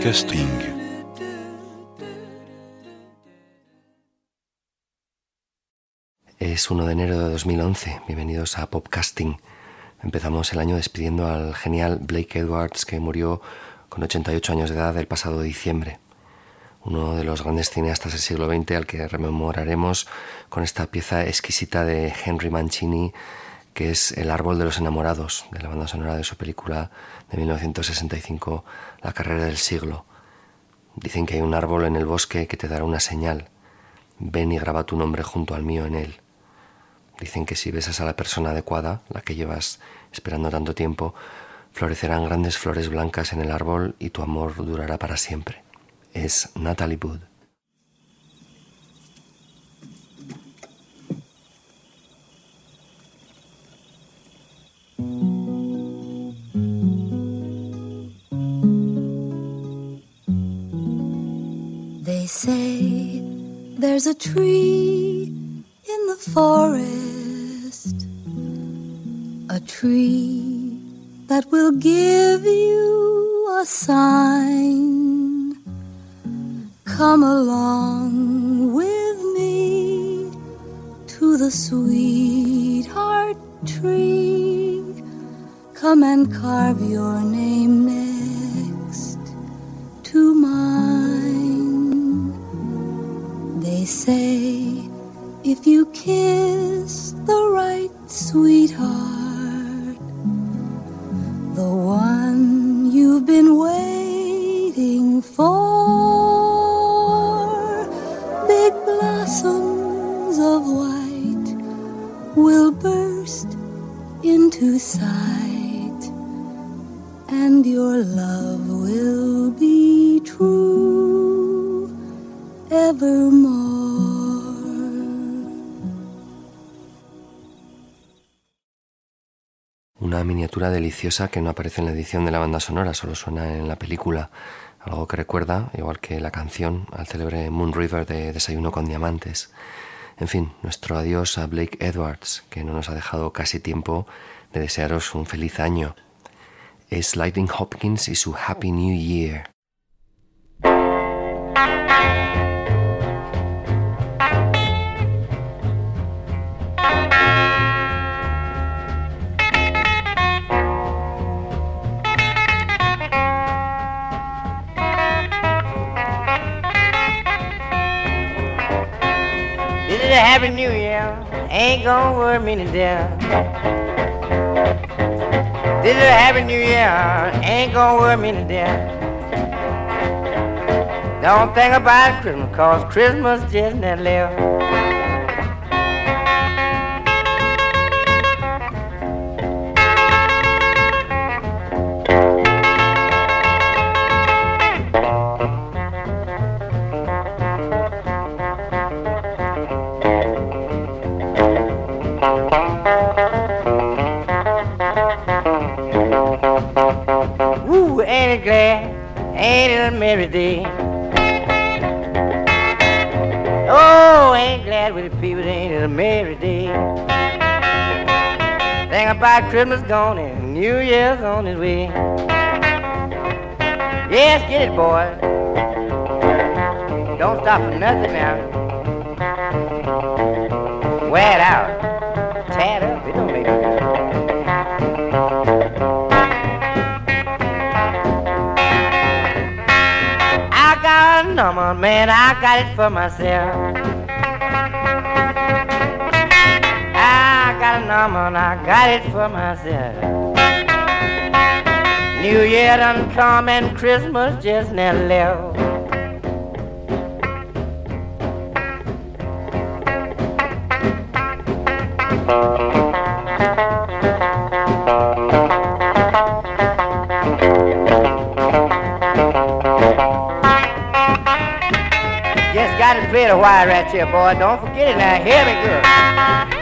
You. Podcasting. Es 1 de enero de 2011. Bienvenidos a Popcasting. Empezamos el año despidiendo al genial Blake Edwards que murió con 88 años de edad el pasado diciembre. Uno de los grandes cineastas del siglo XX al que rememoraremos con esta pieza exquisita de Henry Mancini que es El árbol de los enamorados, de la banda sonora de su película de 1965, La carrera del siglo. Dicen que hay un árbol en el bosque que te dará una señal. Ven y graba tu nombre junto al mío en él. Dicen que si besas a la persona adecuada, la que llevas esperando tanto tiempo, florecerán grandes flores blancas en el árbol y tu amor durará para siempre. Es Natalie Wood. Say there's a tree in the forest, a tree that will give you a sign. Come along with me to the sweetheart tree. Come and carve your name next to mine. Say if you kiss the right sweetheart, the one you've been waiting for, big blossoms of white will burst into sight, and your love will be true evermore. Deliciosa que no aparece en la edición de la banda sonora, solo suena en la película. Algo que recuerda, igual que la canción, al célebre Moon River de Desayuno con Diamantes. En fin, nuestro adiós a Blake Edwards, que no nos ha dejado casi tiempo de desearos un feliz año. Es Lightning Hopkins y su Happy New Year. Happy new year. Ain't gonna worry me to death. This is a happy new year. Ain't gonna worry me to death. Don't think about Christmas, cause Christmas just never left. Christmas gone and New Year's on its way. Yes, get it, boy. Don't stop for nothing now. Wear it out. Tear it up. It don't make no. I got a number, man, I got it for myself. A I got it for myself. New Year done come and Christmas just never left. Just got to play the wire right here, boy. Don't forget it now. Hear me good.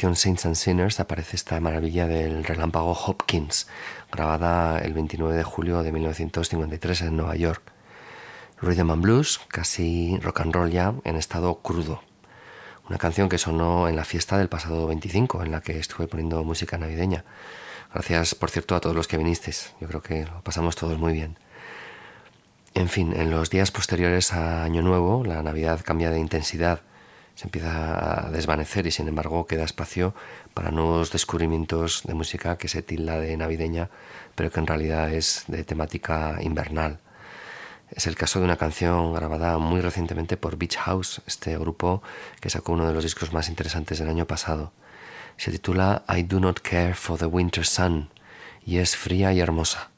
Saints and Sinners aparece esta maravilla del relámpago Hopkins, grabada el 29 de julio de 1953 en Nueva York. Rhythm and Blues, casi rock and roll ya, en estado crudo. Una canción que sonó en la fiesta del pasado 25, en la que estuve poniendo música navideña. Gracias, por cierto, a todos los que vinisteis. Yo creo que lo pasamos todos muy bien. En fin, en los días posteriores a Año Nuevo, la Navidad cambia de intensidad, se empieza a desvanecer y sin embargo queda espacio para nuevos descubrimientos de música que se tilda de navideña, pero que en realidad es de temática invernal. Es el caso de una canción grabada muy recientemente por Beach House, este grupo que sacó uno de los discos más interesantes del año pasado. Se titula I Do Not Care for the Winter Sun y es fría y hermosa.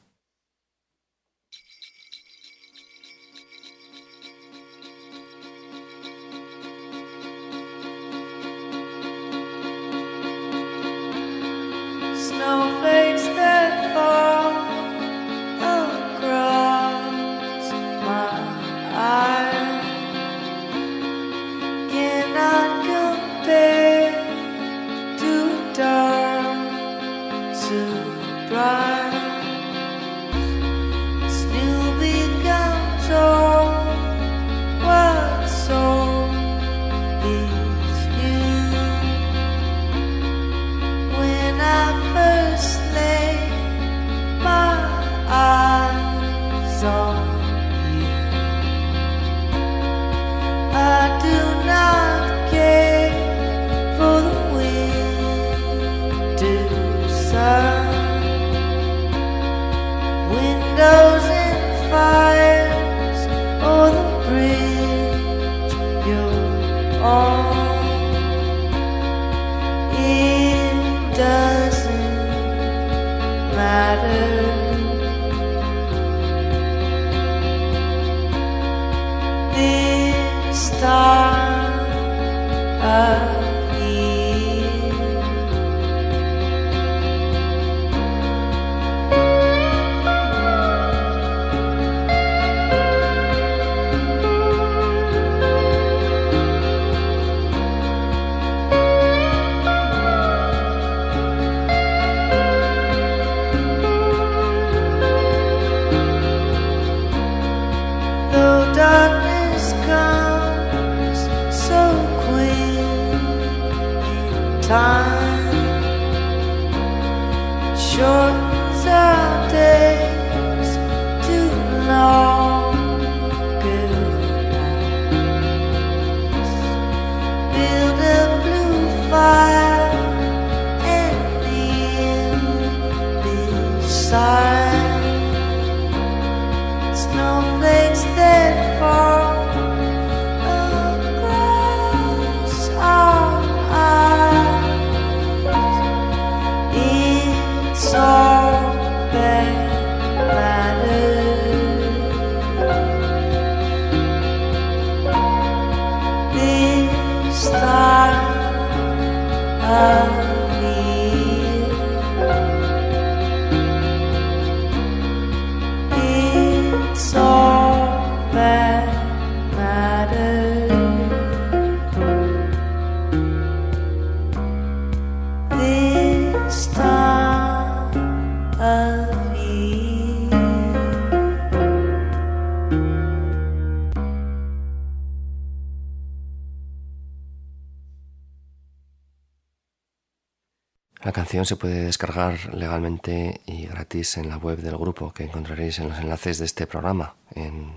Se puede descargar legalmente y gratis en la web del grupo que encontraréis en los enlaces de este programa en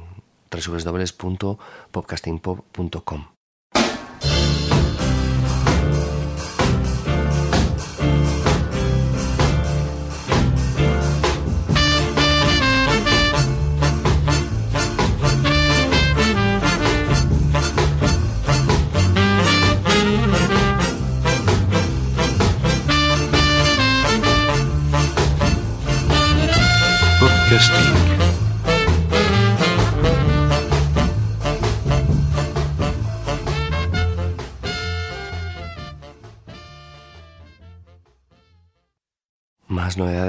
www.podcastingpop.com.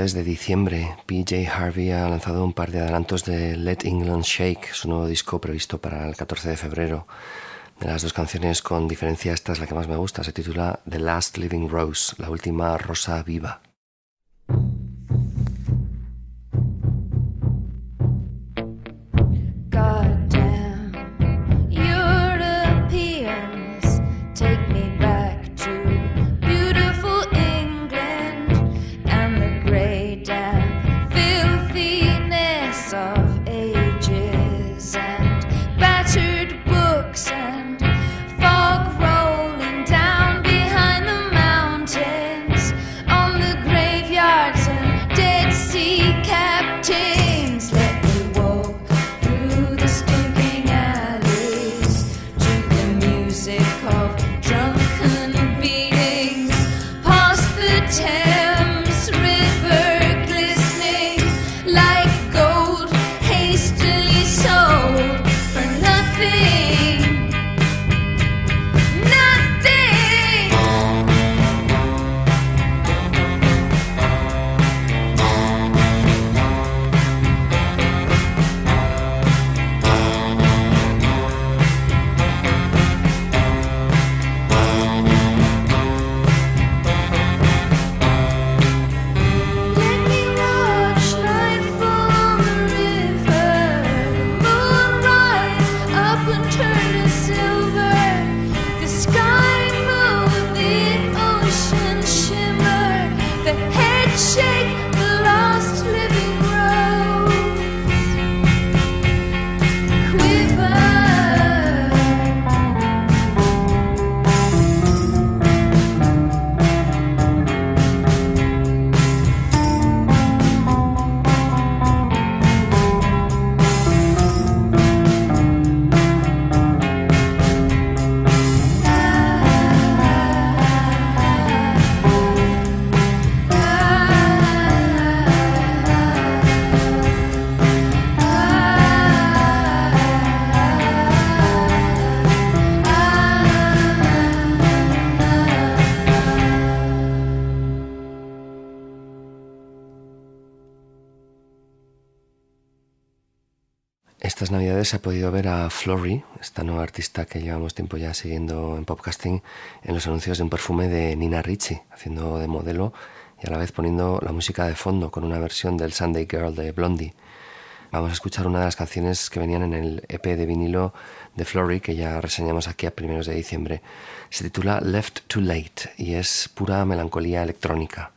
Novedades de diciembre. PJ Harvey ha lanzado un par de adelantos de Let England Shake, su nuevo disco previsto para el 14 de febrero. De las dos canciones, con diferencia, esta es la que más me gusta. Se titula The Last Living Rose, la última rosa viva. Se ha podido ver a Flory, esta nueva artista que llevamos tiempo ya siguiendo en podcasting, en los anuncios de un perfume de Nina Ricci, haciendo de modelo y a la vez poniendo la música de fondo con una versión del Sunday Girl de Blondie. Vamos a escuchar una de las canciones que venían en el EP de vinilo de Flory que ya reseñamos aquí a primeros de diciembre. Se titula Left Too Late y es pura melancolía electrónica.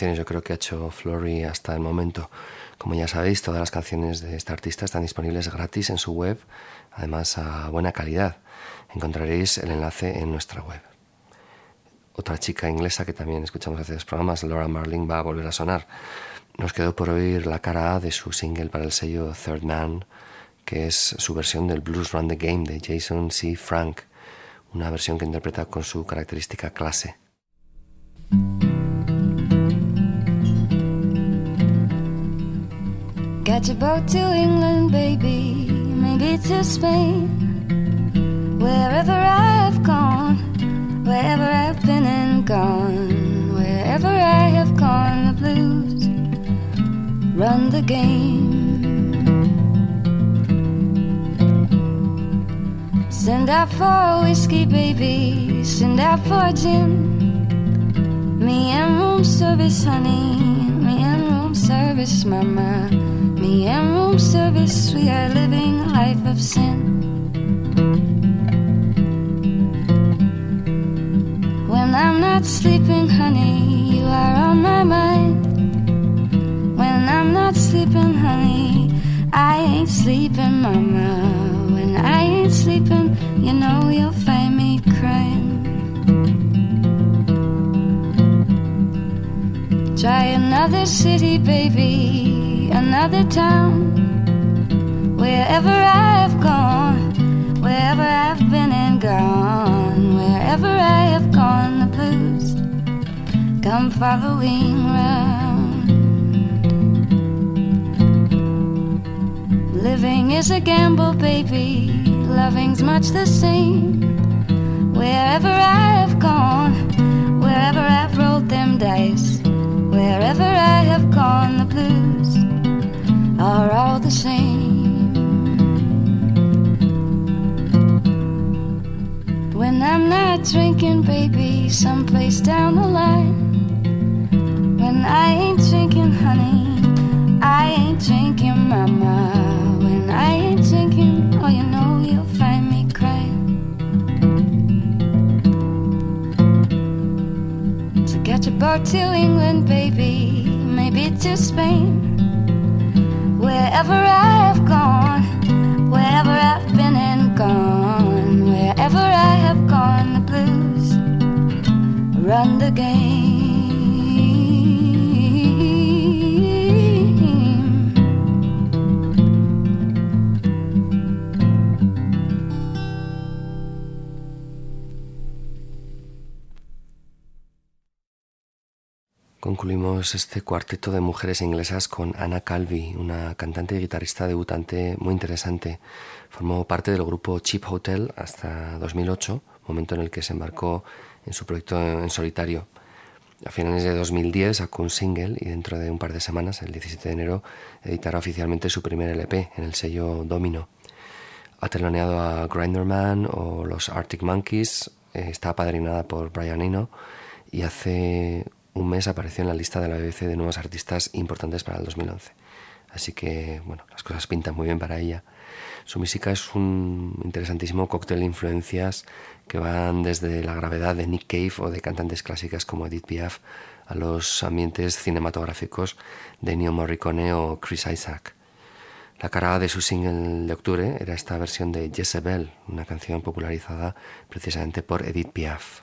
Yo creo que ha hecho Flory hasta el momento. Como ya sabéis, todas las canciones de esta artista están disponibles gratis en su web, además a buena calidad. Encontraréis el enlace en nuestra web. Otra chica inglesa que también escuchamos hace dos programas, Laura Marling, va a volver a sonar. Nos quedó por oír la cara A de su single para el sello Third Man, que es su versión del Blues Run the Game de Jason C. Frank, una versión que interpreta con su característica clase. Catch a boat to England, baby, maybe to Spain. Wherever I've gone, wherever I've been and gone, wherever I have gone, the blues run the game. Send out for whiskey, baby, send out for gin. Me and room service, honey, me and room service, mama. Me and room service, we are living a life of sin. When I'm not sleeping, honey, you are on my mind. When I'm not sleeping, honey, I ain't sleeping, mama. When I ain't sleeping, you know you'll find me crying. Try another city, baby another town. Wherever I've gone, wherever I've been and gone, wherever I have gone, the blues come following round. Living is a gamble, baby. Loving's much the same. Wherever I've gone, wherever I've rolled them dice, wherever I have gone, the blues are all the same. When I'm not drinking, baby, someplace down the line. When I ain't drinking, honey, I ain't drinking, mama. When I ain't drinking, oh, you know you'll find me crying. So get your boat to England, baby, maybe to Spain. Wherever I have gone, wherever I've been and gone, wherever I have gone, the blues run the game. Concluimos este cuarteto de mujeres inglesas con Anna Calvi, una cantante y guitarrista debutante muy interesante. Formó parte del grupo Cheap Hotel hasta 2008, momento en el que se embarcó en su proyecto en solitario. A finales de 2010 sacó un single y dentro de un par de semanas, el 17 de enero, editará oficialmente su primer LP en el sello Domino. Ha teloneado a Grinderman o los Arctic Monkeys, eh, está apadrinada por Brian Eno y hace un mes apareció en la lista de la BBC de nuevos artistas importantes para el 2011. Así que, bueno, las cosas pintan muy bien para ella. Su música es un interesantísimo cóctel de influencias que van desde la gravedad de Nick Cave o de cantantes clásicas como Edith Piaf a los ambientes cinematográficos de Neo Morricone o Chris Isaac. La cara de su single de octubre era esta versión de Jezebel, una canción popularizada precisamente por Edith Piaf.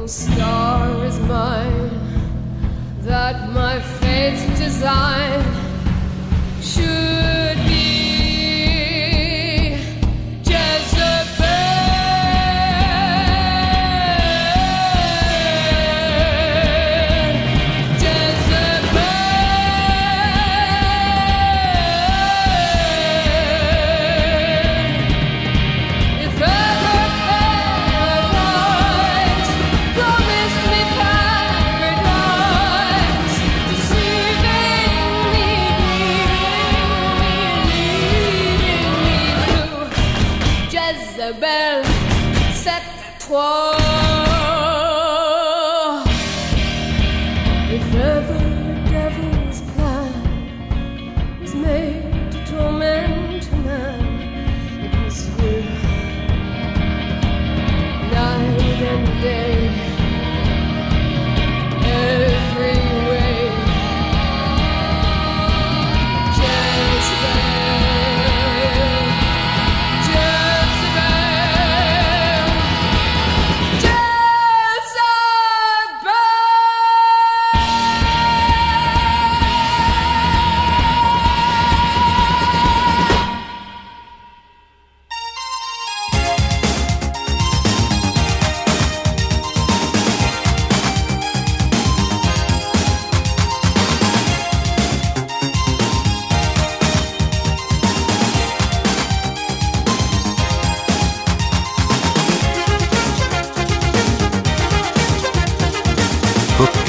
beautiful star is mine, that my fate's design should.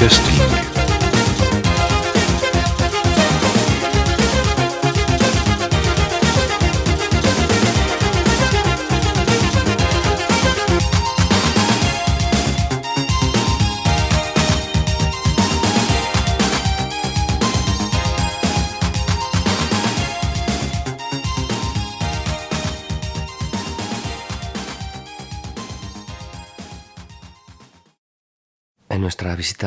Podcasting.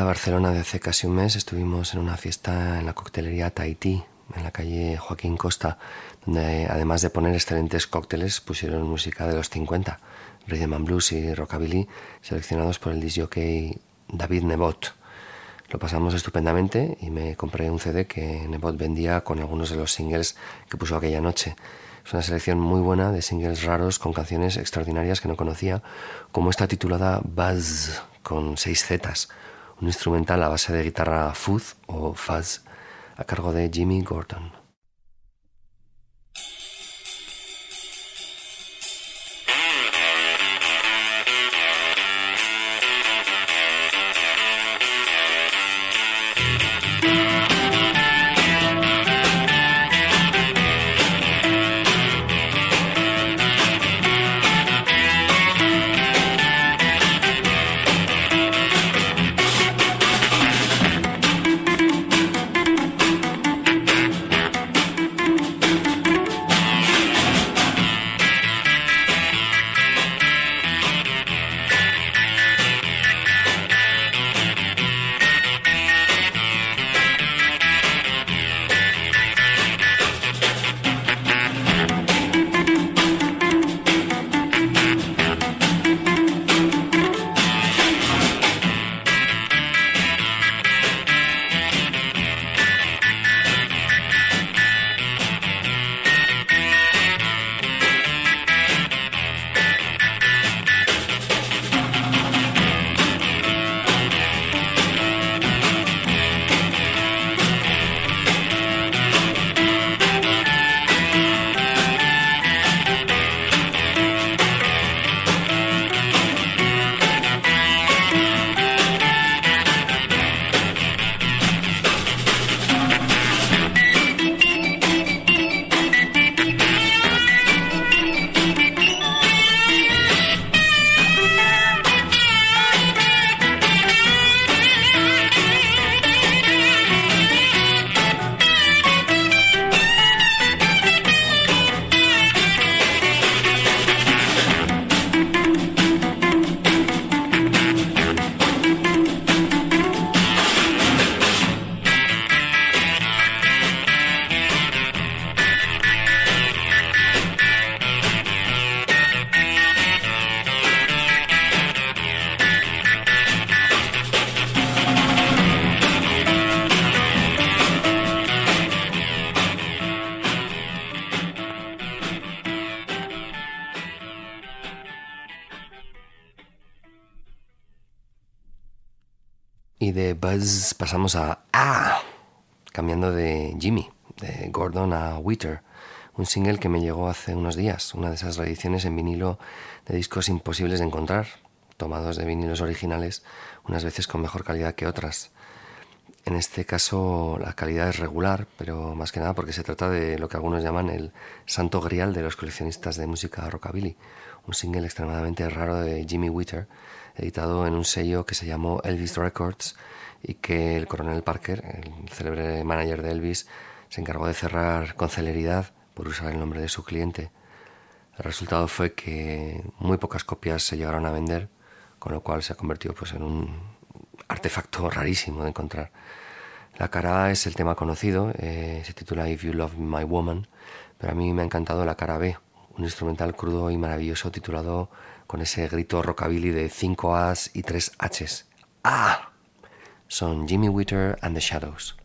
Barcelona de hace casi un mes estuvimos en una fiesta en la coctelería Tahití, en la calle Joaquín Costa, donde además de poner excelentes cócteles pusieron música de los 50, rhythm and blues y rockabilly, seleccionados por el disjockey David Nebot. Lo pasamos estupendamente y me compré un CD que Nebot vendía con algunos de los singles que puso aquella noche. Es una selección muy buena de singles raros con canciones extraordinarias que no conocía, como esta titulada Buzz, con seis zetas, un instrumental a base de guitarra fuzz o fuzz a cargo de Jimmy Gordon. Y de Buzz pasamos a Ah, cambiando de Jimmy, de Gordon a Witter, un single que me llegó hace unos días, una de esas reediciones en vinilo de discos imposibles de encontrar, tomados de vinilos originales, unas veces con mejor calidad que otras. En este caso la calidad es regular, pero más que nada porque se trata de lo que algunos llaman el santo grial de los coleccionistas de música rockabilly, un single extremadamente raro de Jimmy Witter, editado en un sello que se llamó Elvis Records y que el coronel Parker, el célebre manager de Elvis, se encargó de cerrar con celeridad por usar el nombre de su cliente. El resultado fue que muy pocas copias se llegaron a vender, con lo cual se ha convertido pues, en un artefacto rarísimo de encontrar. La cara A es el tema conocido, eh, se titula If You Love My Woman, pero a mí me ha encantado la cara B, un instrumental crudo y maravilloso titulado con ese grito rockabilly de 5 A's y 3 H's. ¡Ah! Son Jimmy Witter and the Shadows.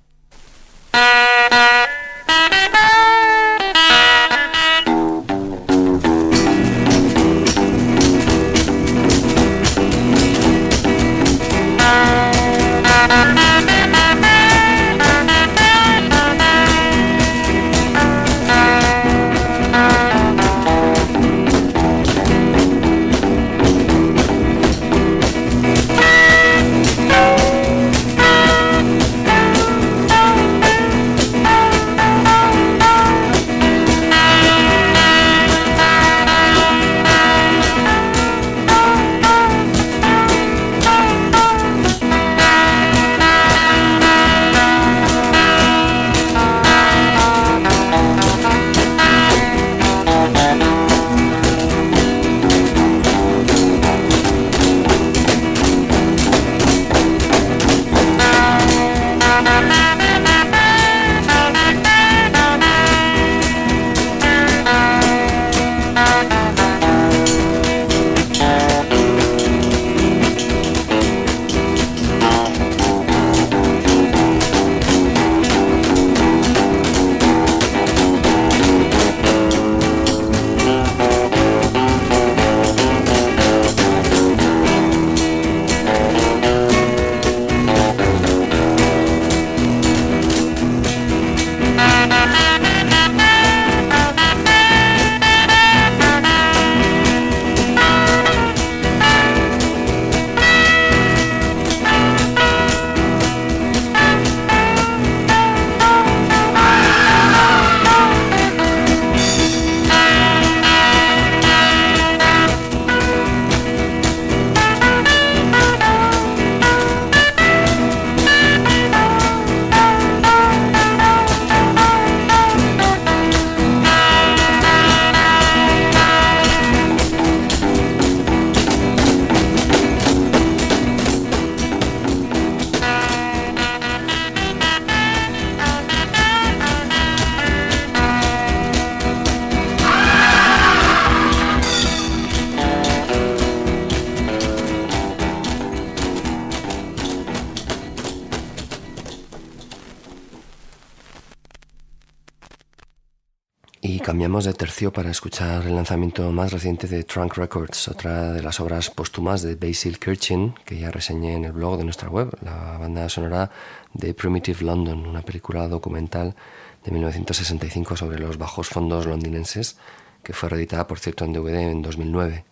Y cambiamos de tercio para escuchar el lanzamiento más reciente de Trunk Records, otra de las obras póstumas de Basil Kirchin, que ya reseñé en el blog de nuestra web, la banda sonora de Primitive London, una película documental de 1965 sobre los bajos fondos londinenses, que fue reeditada, por cierto, en DVD en 2009.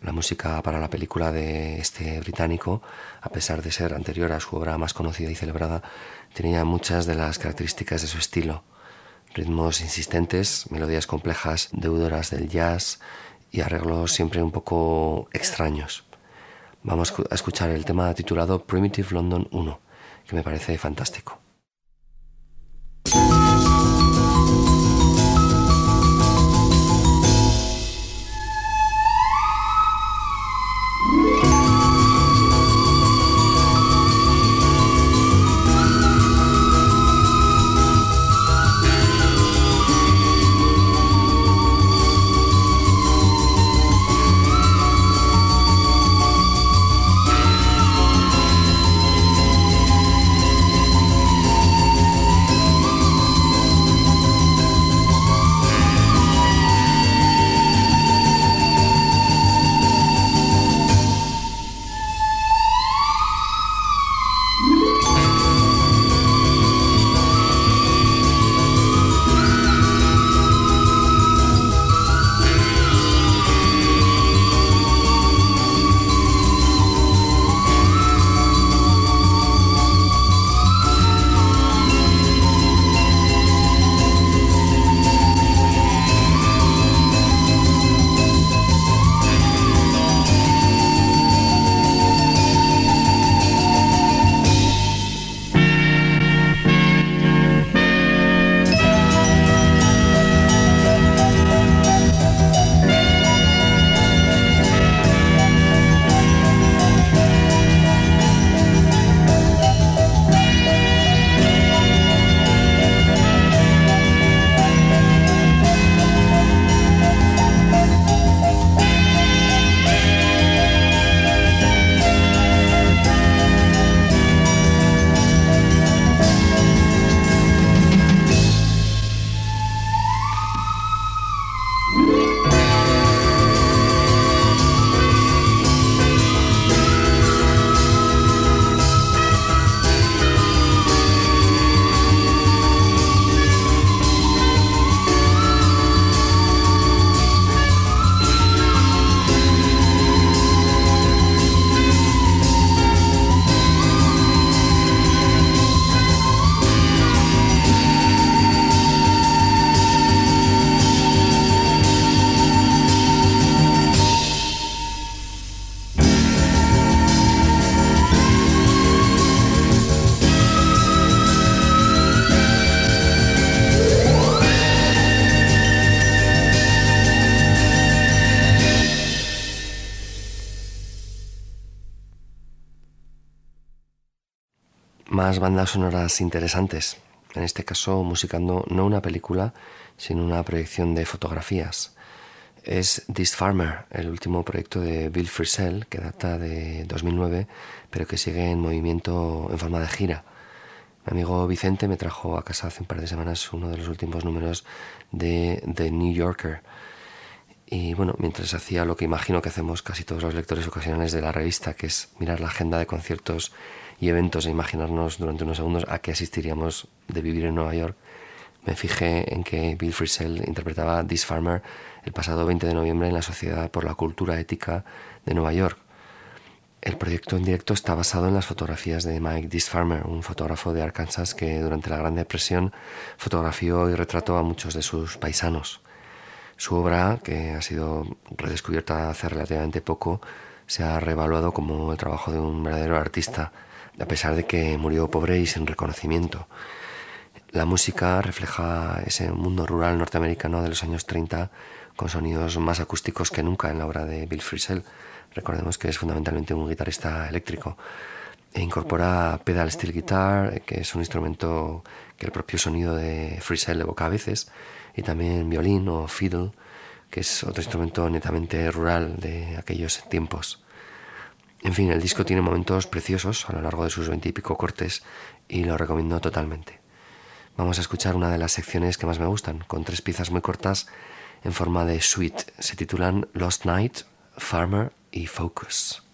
La música para la película de este británico, a pesar de ser anterior a su obra más conocida y celebrada, tenía muchas de las características de su estilo ritmos insistentes, melodías complejas, deudoras del jazz y arreglos siempre un poco extraños. Vamos a escuchar el tema titulado Primitive London 1, que me parece fantástico. Bandas sonoras interesantes, en este caso musicando no una película, sino una proyección de fotografías. Es This Farmer, el último proyecto de Bill Frisell, que data de 2009, pero que sigue en movimiento en forma de gira. Mi amigo Vicente me trajo a casa hace un par de semanas uno de los últimos números de The New Yorker. Y bueno, mientras hacía lo que imagino que hacemos casi todos los lectores ocasionales de la revista, que es mirar la agenda de conciertos y eventos e imaginarnos durante unos segundos a qué asistiríamos de vivir en Nueva York, me fijé en que Bill Frisell interpretaba This Farmer el pasado 20 de noviembre en la Sociedad por la Cultura Ética de Nueva York. El proyecto en directo está basado en las fotografías de Mike This Farmer, un fotógrafo de Arkansas que durante la Gran Depresión fotografió y retrató a muchos de sus paisanos. Su obra, que ha sido redescubierta hace relativamente poco, se ha revaluado como el trabajo de un verdadero artista a pesar de que murió pobre y sin reconocimiento. La música refleja ese mundo rural norteamericano de los años 30 con sonidos más acústicos que nunca en la obra de Bill Frisell. Recordemos que es fundamentalmente un guitarrista eléctrico e incorpora pedal steel guitar, que es un instrumento que el propio sonido de Frisell evoca a veces, y también violín o fiddle, que es otro instrumento netamente rural de aquellos tiempos. En fin, el disco tiene momentos preciosos a lo largo de sus veintipico cortes y lo recomiendo totalmente. Vamos a escuchar una de las secciones que más me gustan, con tres piezas muy cortas en forma de suite. Se titulan Lost Night, Farmer y Focus.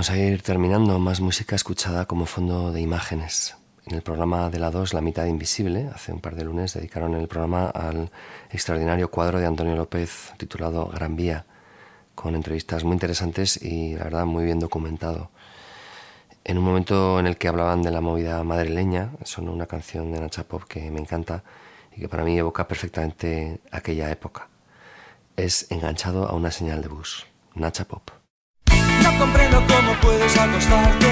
Vamos a ir terminando más música escuchada como fondo de imágenes. En el programa de la 2, La mitad invisible, hace un par de lunes, dedicaron el programa al extraordinario cuadro de Antonio López titulado Gran Vía, con entrevistas muy interesantes y la verdad muy bien documentado. En un momento en el que hablaban de la movida madrileña, sonó una canción de Nacha Pop que me encanta y que para mí evoca perfectamente aquella época. Es enganchado a una señal de bus. Nacha Pop. No comprendo cómo puedes acostarte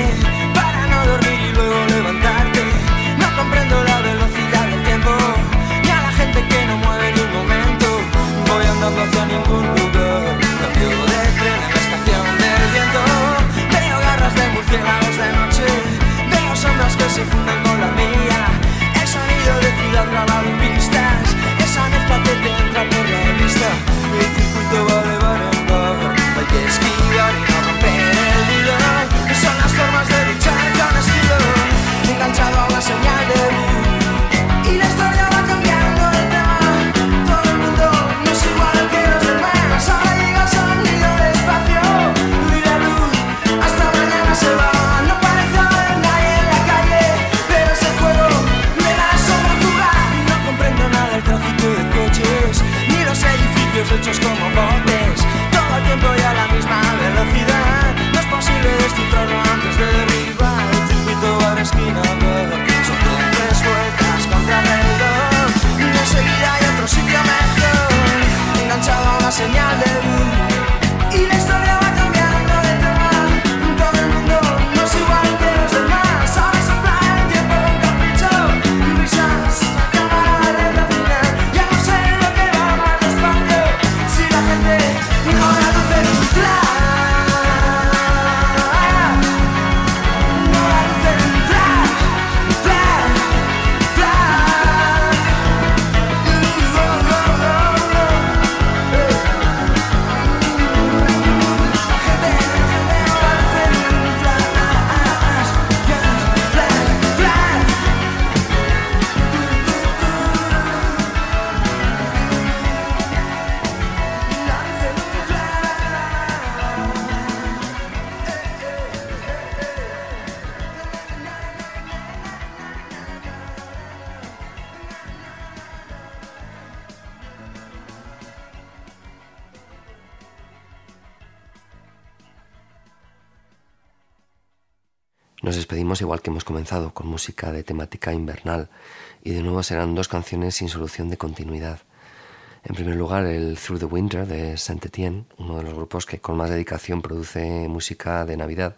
para no dormir y luego levantarte. No comprendo la velocidad del tiempo ni a la gente que no mueve ni un momento. Voy andando hacia ningún lugar. Cambio de tren en la estación del viento. Veo garras de murciélagos de noche. Veo sombras que se funden con la mía. El sonido de ciudad grabado en pistas. Esa mezcla que te entra por la vista. El circuito va de bar en bar. Hay que esquivar y Enganchado a una señal con música de temática invernal, y de nuevo serán dos canciones sin solución de continuidad. En primer lugar, el Through the Winter de Saint Etienne, uno de los grupos que con más dedicación produce música de Navidad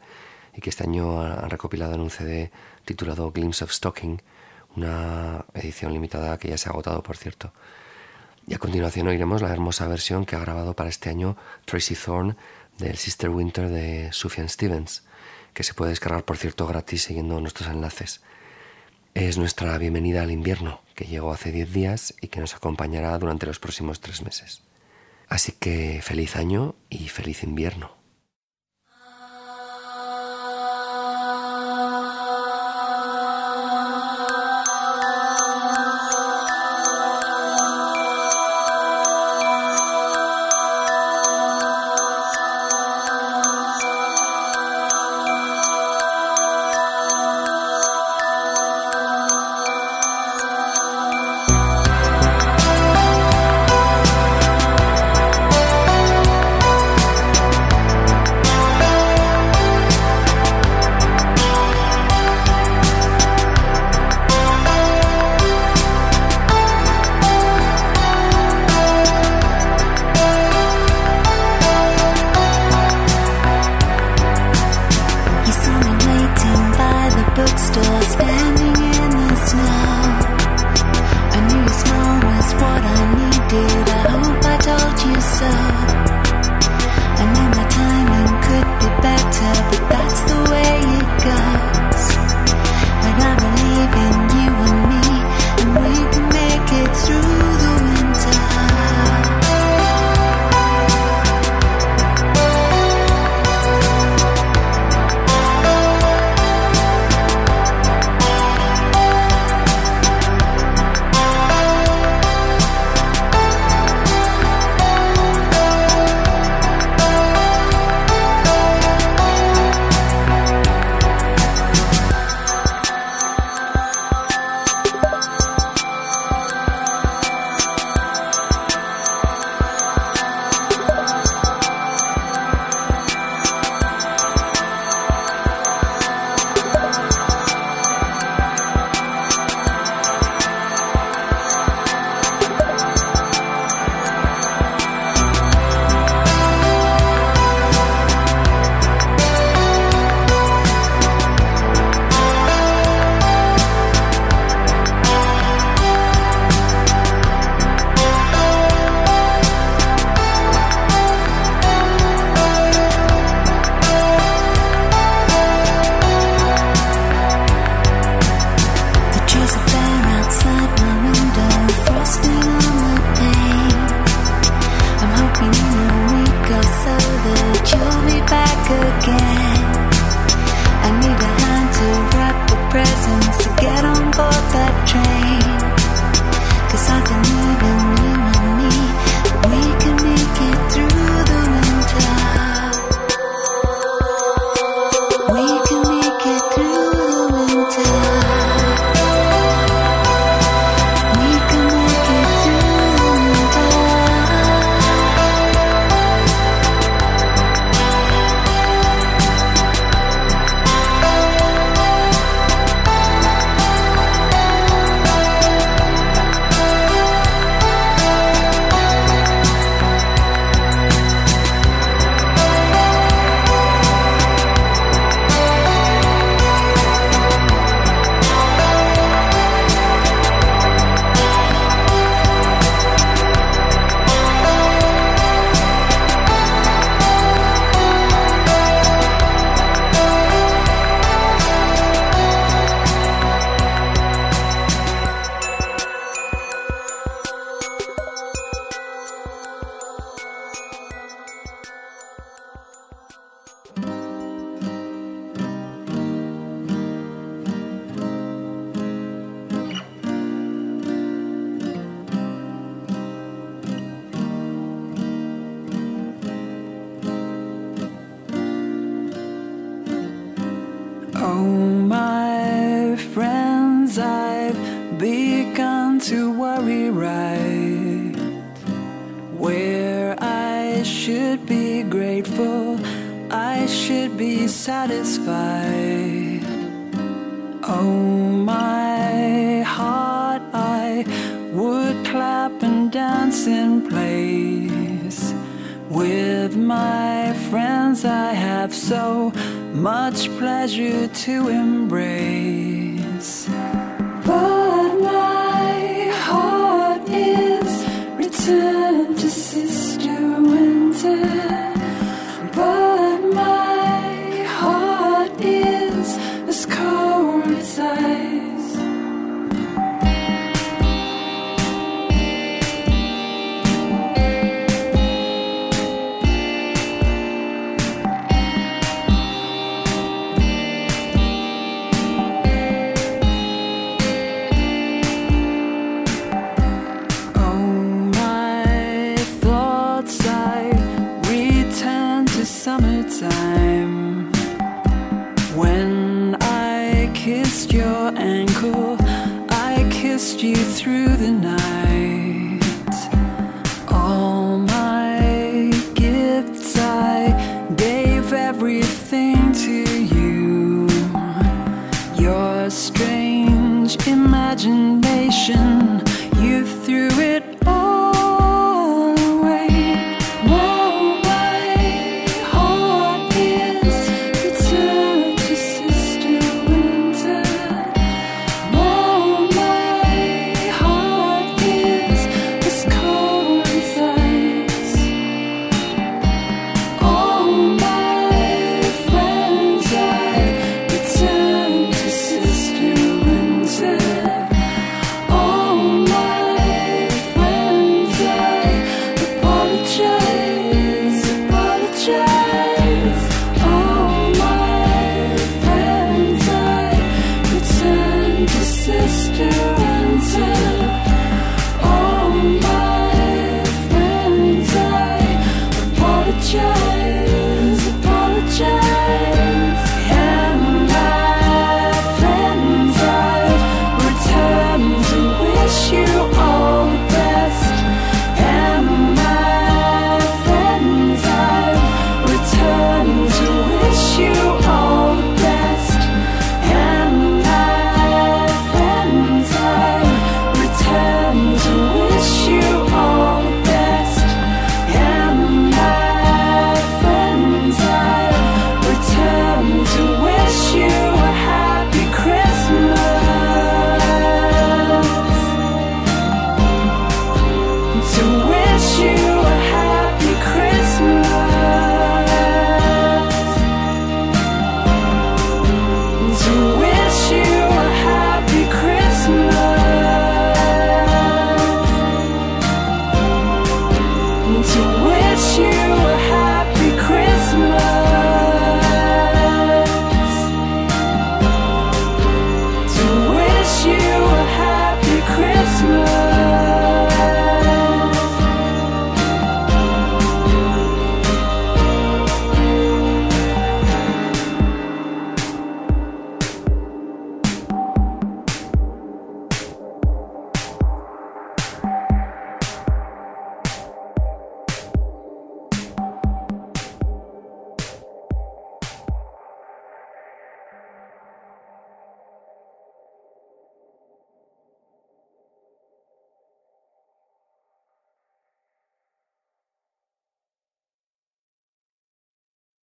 y que este año ha recopilado en un CD titulado Glimpse of Stocking, una edición limitada que ya se ha agotado, por cierto. Y a continuación oiremos la hermosa versión que ha grabado para este año Tracy Thorn del Sister Winter de Sufjan Stevens, que se puede descargar, por cierto, gratis siguiendo nuestros enlaces. Es nuestra bienvenida al invierno, que llegó hace 10 días y que nos acompañará durante los próximos tres meses. Así que feliz año y feliz invierno.